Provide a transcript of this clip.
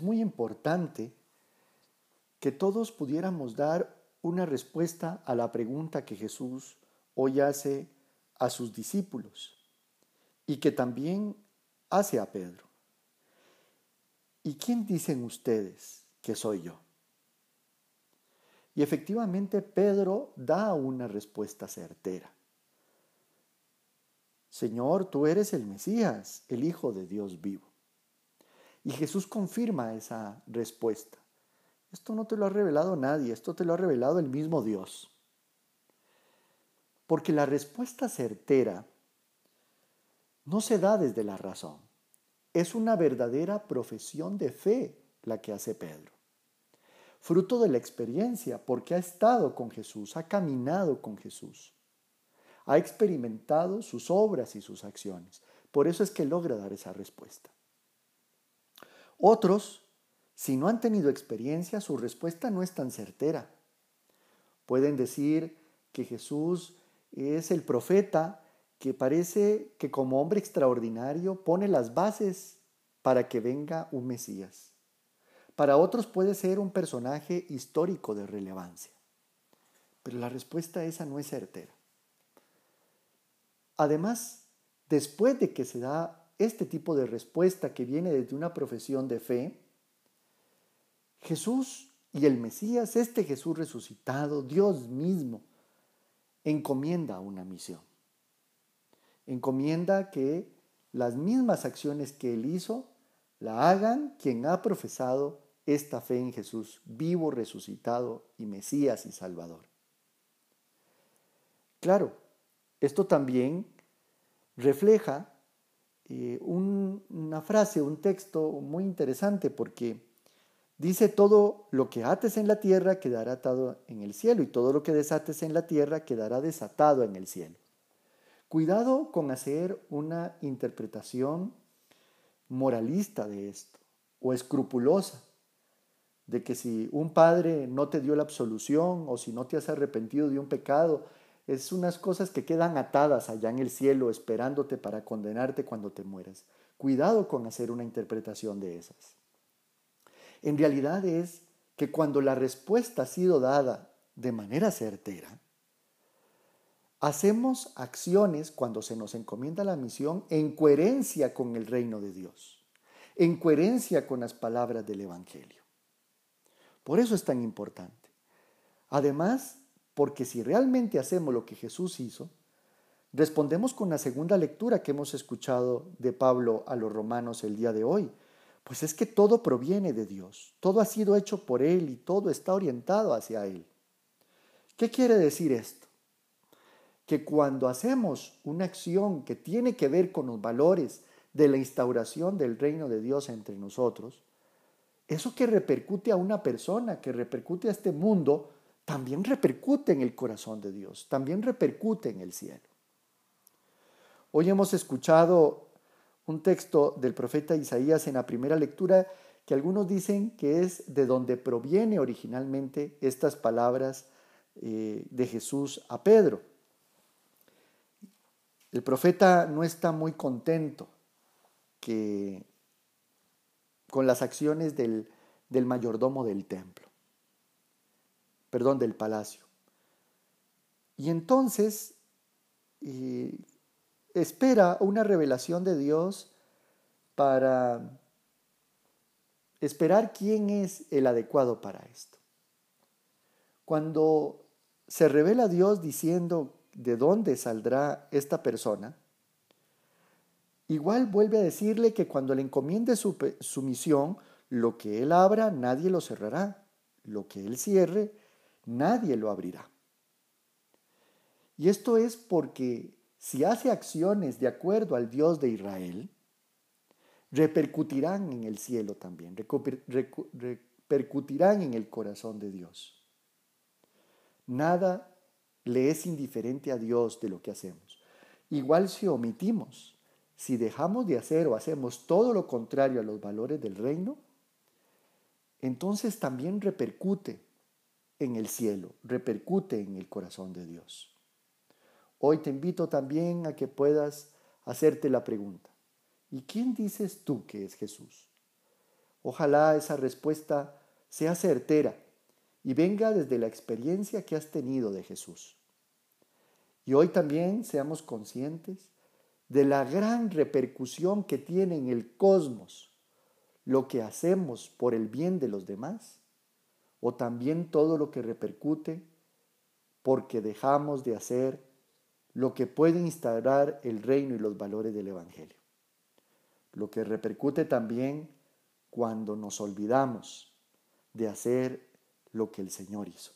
es muy importante que todos pudiéramos dar una respuesta a la pregunta que Jesús hoy hace a sus discípulos y que también hace a Pedro. ¿Y quién dicen ustedes que soy yo? Y efectivamente Pedro da una respuesta certera. Señor, tú eres el Mesías, el Hijo de Dios vivo. Y Jesús confirma esa respuesta. Esto no te lo ha revelado nadie, esto te lo ha revelado el mismo Dios. Porque la respuesta certera no se da desde la razón. Es una verdadera profesión de fe la que hace Pedro. Fruto de la experiencia, porque ha estado con Jesús, ha caminado con Jesús, ha experimentado sus obras y sus acciones. Por eso es que logra dar esa respuesta. Otros, si no han tenido experiencia, su respuesta no es tan certera. Pueden decir que Jesús es el profeta que parece que como hombre extraordinario pone las bases para que venga un Mesías. Para otros puede ser un personaje histórico de relevancia. Pero la respuesta esa no es certera. Además, después de que se da este tipo de respuesta que viene desde una profesión de fe, Jesús y el Mesías, este Jesús resucitado, Dios mismo, encomienda una misión. Encomienda que las mismas acciones que él hizo la hagan quien ha profesado esta fe en Jesús, vivo, resucitado y Mesías y Salvador. Claro, esto también refleja eh, una frase, un texto muy interesante porque dice todo lo que ates en la tierra quedará atado en el cielo y todo lo que desates en la tierra quedará desatado en el cielo. Cuidado con hacer una interpretación moralista de esto o escrupulosa de que si un padre no te dio la absolución o si no te has arrepentido de un pecado, es unas cosas que quedan atadas allá en el cielo esperándote para condenarte cuando te mueras. Cuidado con hacer una interpretación de esas. En realidad es que cuando la respuesta ha sido dada de manera certera, hacemos acciones cuando se nos encomienda la misión en coherencia con el reino de Dios, en coherencia con las palabras del Evangelio. Por eso es tan importante. Además, porque si realmente hacemos lo que Jesús hizo, respondemos con la segunda lectura que hemos escuchado de Pablo a los romanos el día de hoy. Pues es que todo proviene de Dios, todo ha sido hecho por Él y todo está orientado hacia Él. ¿Qué quiere decir esto? Que cuando hacemos una acción que tiene que ver con los valores de la instauración del reino de Dios entre nosotros, eso que repercute a una persona, que repercute a este mundo, también repercute en el corazón de Dios, también repercute en el cielo. Hoy hemos escuchado un texto del profeta Isaías en la primera lectura que algunos dicen que es de donde proviene originalmente estas palabras eh, de Jesús a Pedro. El profeta no está muy contento que, con las acciones del mayordomo del templo perdón, del palacio. Y entonces espera una revelación de Dios para esperar quién es el adecuado para esto. Cuando se revela Dios diciendo de dónde saldrá esta persona, igual vuelve a decirle que cuando le encomiende su, su misión, lo que él abra, nadie lo cerrará. Lo que él cierre, nadie lo abrirá. Y esto es porque si hace acciones de acuerdo al Dios de Israel, repercutirán en el cielo también, repercutirán en el corazón de Dios. Nada le es indiferente a Dios de lo que hacemos. Igual si omitimos, si dejamos de hacer o hacemos todo lo contrario a los valores del reino, entonces también repercute en el cielo, repercute en el corazón de Dios. Hoy te invito también a que puedas hacerte la pregunta, ¿y quién dices tú que es Jesús? Ojalá esa respuesta sea certera y venga desde la experiencia que has tenido de Jesús. Y hoy también seamos conscientes de la gran repercusión que tiene en el cosmos lo que hacemos por el bien de los demás o también todo lo que repercute porque dejamos de hacer lo que puede instaurar el reino y los valores del Evangelio. Lo que repercute también cuando nos olvidamos de hacer lo que el Señor hizo.